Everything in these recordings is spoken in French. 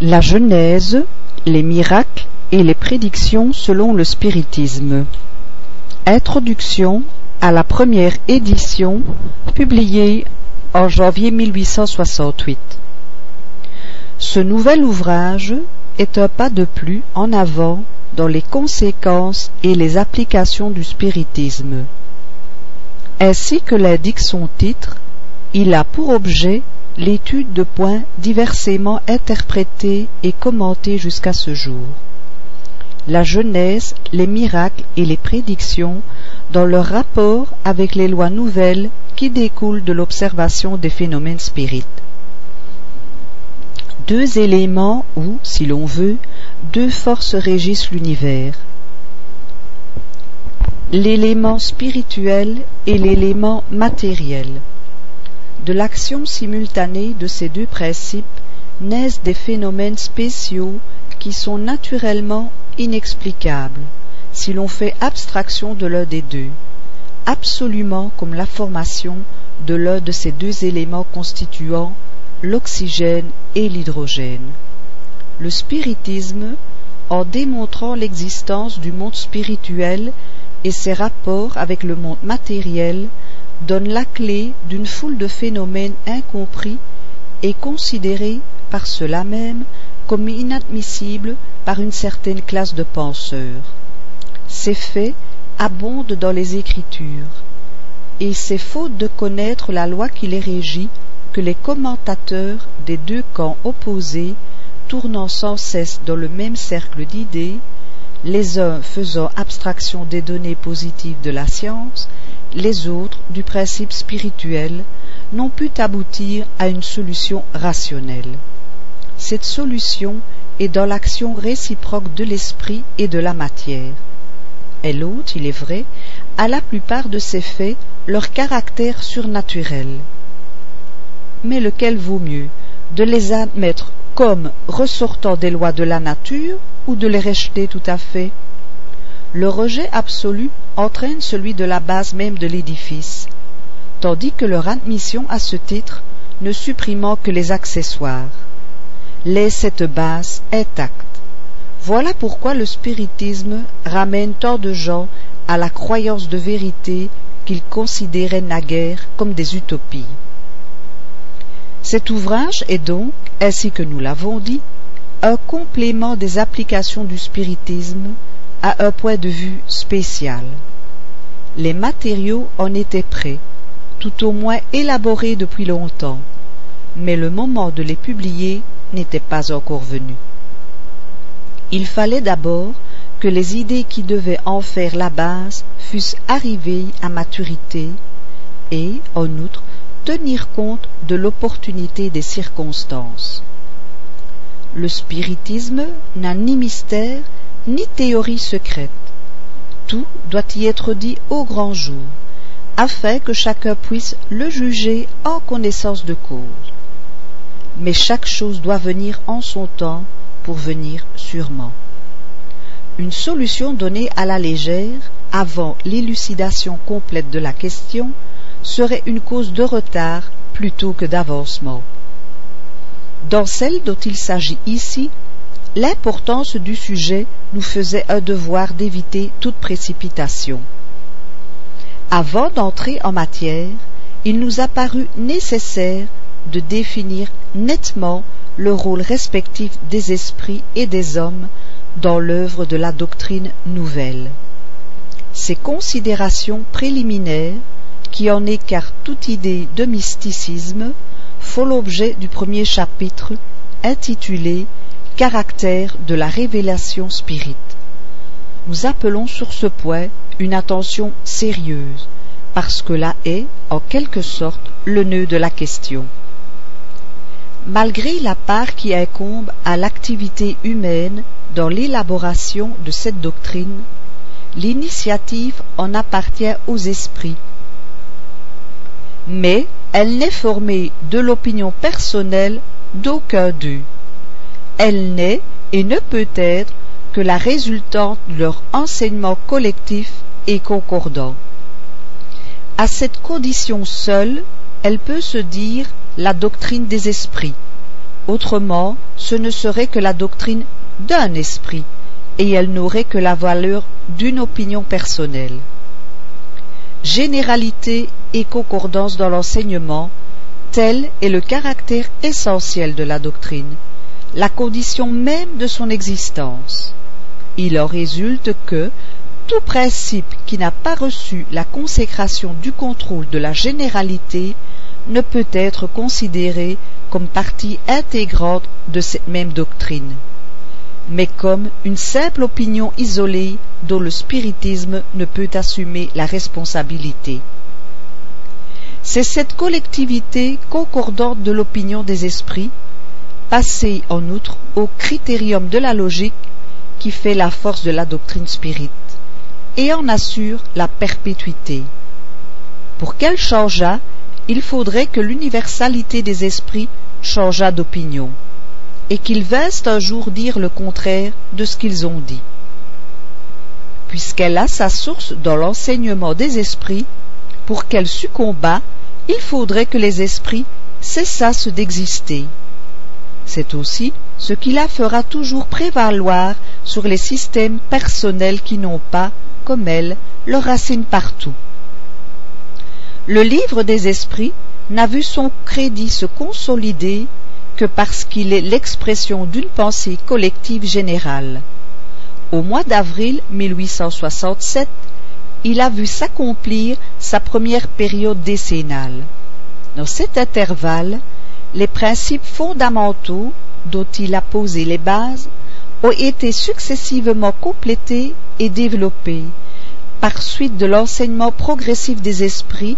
La Genèse, les miracles et les prédictions selon le spiritisme. Introduction à la première édition publiée en janvier 1868. Ce nouvel ouvrage est un pas de plus en avant dans les conséquences et les applications du spiritisme. Ainsi que l'indique son titre, il a pour objet l'étude de points diversement interprétés et commentés jusqu'à ce jour. La Genèse, les miracles et les prédictions dans leur rapport avec les lois nouvelles qui découlent de l'observation des phénomènes spirites. Deux éléments ou, si l'on veut, deux forces régissent l'univers. L'élément spirituel et l'élément matériel. De l'action simultanée de ces deux principes naissent des phénomènes spéciaux qui sont naturellement inexplicables si l'on fait abstraction de l'un des deux, absolument comme la formation de l'un de ces deux éléments constituant l'oxygène et l'hydrogène. Le spiritisme, en démontrant l'existence du monde spirituel et ses rapports avec le monde matériel, donne la clé d'une foule de phénomènes incompris et considérés par cela même comme inadmissibles par une certaine classe de penseurs. Ces faits abondent dans les Écritures, et c'est faute de connaître la loi qui les régit que les commentateurs des deux camps opposés, tournant sans cesse dans le même cercle d'idées, les uns faisant abstraction des données positives de la science, les autres du principe spirituel, n'ont pu aboutir à une solution rationnelle. Cette solution est dans l'action réciproque de l'esprit et de la matière. Elle ôte, il est vrai, à la plupart de ces faits leur caractère surnaturel. Mais lequel vaut mieux, de les admettre comme ressortant des lois de la nature ou de les rejeter tout à fait Le rejet absolu entraîne celui de la base même de l'édifice, tandis que leur admission à ce titre ne supprimant que les accessoires, laisse cette base intacte. Voilà pourquoi le spiritisme ramène tant de gens à la croyance de vérité qu'ils considéraient naguère comme des utopies. Cet ouvrage est donc, ainsi que nous l'avons dit, un complément des applications du spiritisme à un point de vue spécial. Les matériaux en étaient prêts, tout au moins élaborés depuis longtemps, mais le moment de les publier n'était pas encore venu. Il fallait d'abord que les idées qui devaient en faire la base fussent arrivées à maturité et, en outre, tenir compte de l'opportunité des circonstances. Le spiritisme n'a ni mystère ni théorie secrète. Tout doit y être dit au grand jour, afin que chacun puisse le juger en connaissance de cause. Mais chaque chose doit venir en son temps pour venir sûrement. Une solution donnée à la légère, avant l'élucidation complète de la question, serait une cause de retard plutôt que d'avancement. Dans celle dont il s'agit ici, l'importance du sujet nous faisait un devoir d'éviter toute précipitation. Avant d'entrer en matière, il nous a paru nécessaire de définir nettement le rôle respectif des esprits et des hommes dans l'œuvre de la doctrine nouvelle. Ces considérations préliminaires, qui en écartent toute idée de mysticisme, font l'objet du premier chapitre intitulé Caractère de la révélation spirite. Nous appelons sur ce point une attention sérieuse, parce que là est, en quelque sorte, le nœud de la question. Malgré la part qui incombe à l'activité humaine dans l'élaboration de cette doctrine, l'initiative en appartient aux esprits. Mais elle n'est formée de l'opinion personnelle d'aucun d'eux. Elle n'est et ne peut être que la résultante de leur enseignement collectif et concordant. À cette condition seule, elle peut se dire la doctrine des esprits, Autrement, ce ne serait que la doctrine d'un esprit, et elle n'aurait que la valeur d'une opinion personnelle. Généralité et concordance dans l'enseignement, tel est le caractère essentiel de la doctrine, la condition même de son existence. Il en résulte que tout principe qui n'a pas reçu la consécration du contrôle de la généralité ne peut être considéré comme partie intégrante de cette même doctrine, mais comme une simple opinion isolée dont le spiritisme ne peut assumer la responsabilité. C'est cette collectivité concordante de l'opinion des esprits, passée en outre au critérium de la logique, qui fait la force de la doctrine spirite et en assure la perpétuité. Pour qu'elle changeât, il faudrait que l'universalité des esprits changeât d'opinion, et qu'ils vinssent un jour dire le contraire de ce qu'ils ont dit. Puisqu'elle a sa source dans l'enseignement des esprits, pour qu'elle succombât, il faudrait que les esprits cessassent d'exister. C'est aussi ce qui la fera toujours prévaloir sur les systèmes personnels qui n'ont pas, comme elle, leur racine partout. Le livre des esprits n'a vu son crédit se consolider que parce qu'il est l'expression d'une pensée collective générale. Au mois d'avril 1867, il a vu s'accomplir sa première période décennale. Dans cet intervalle, les principes fondamentaux dont il a posé les bases ont été successivement complétés et développés par suite de l'enseignement progressif des esprits,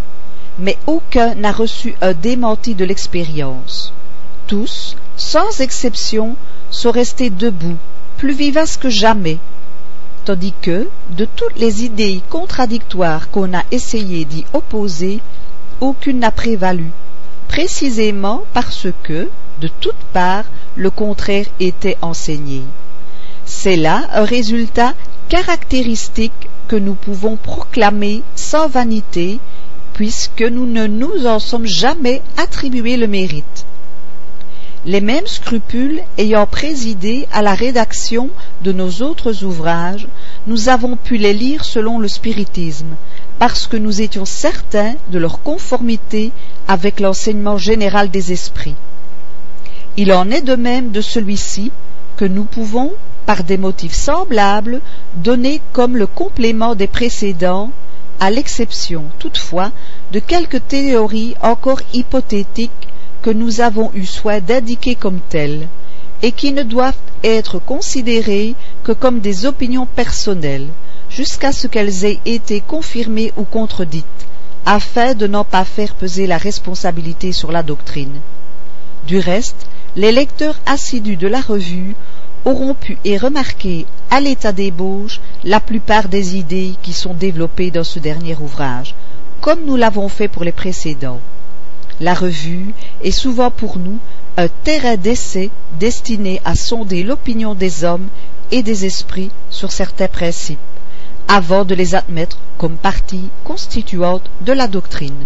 mais aucun n'a reçu un démenti de l'expérience. Tous, sans exception, sont restés debout, plus vivaces que jamais, tandis que, de toutes les idées contradictoires qu'on a essayé d'y opposer, aucune n'a prévalu, précisément parce que, de toutes parts, le contraire était enseigné. C'est là un résultat caractéristique que nous pouvons proclamer sans vanité, puisque nous ne nous en sommes jamais attribué le mérite. Les mêmes scrupules ayant présidé à la rédaction de nos autres ouvrages, nous avons pu les lire selon le spiritisme, parce que nous étions certains de leur conformité avec l'enseignement général des esprits. Il en est de même de celui-ci que nous pouvons, par des motifs semblables, donner comme le complément des précédents, à l'exception toutefois de quelques théories encore hypothétiques que nous avons eu soin d'indiquer comme telles, et qui ne doivent être considérées que comme des opinions personnelles, jusqu'à ce qu'elles aient été confirmées ou contredites, afin de n'en pas faire peser la responsabilité sur la doctrine. Du reste, les lecteurs assidus de la revue auront pu y remarquer à l'état d'ébauche la plupart des idées qui sont développées dans ce dernier ouvrage, comme nous l'avons fait pour les précédents. La revue est souvent pour nous un terrain d'essai destiné à sonder l'opinion des hommes et des esprits sur certains principes, avant de les admettre comme partie constituante de la doctrine.